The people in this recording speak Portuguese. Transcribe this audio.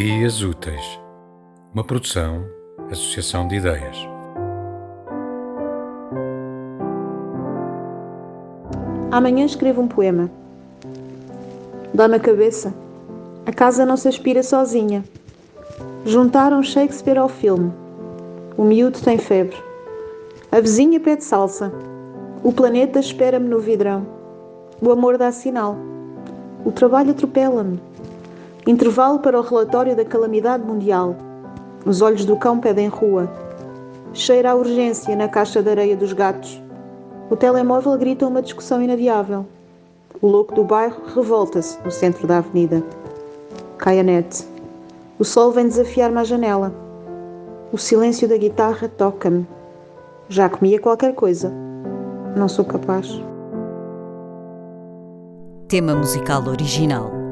Ideias Úteis, uma produção, associação de ideias. Amanhã escrevo um poema. Dá na cabeça. A casa não se aspira sozinha. Juntaram Shakespeare ao filme. O miúdo tem febre. A vizinha pede salsa. O planeta espera-me no vidrão. O amor dá sinal. O trabalho atropela-me. Intervalo para o relatório da calamidade mundial. Os olhos do cão pedem rua. Cheira a urgência na caixa de areia dos gatos. O telemóvel grita uma discussão inadiável. O louco do bairro revolta-se no centro da avenida. Cai a net. O sol vem desafiar-me à janela. O silêncio da guitarra toca-me. Já comia qualquer coisa. Não sou capaz. Tema musical original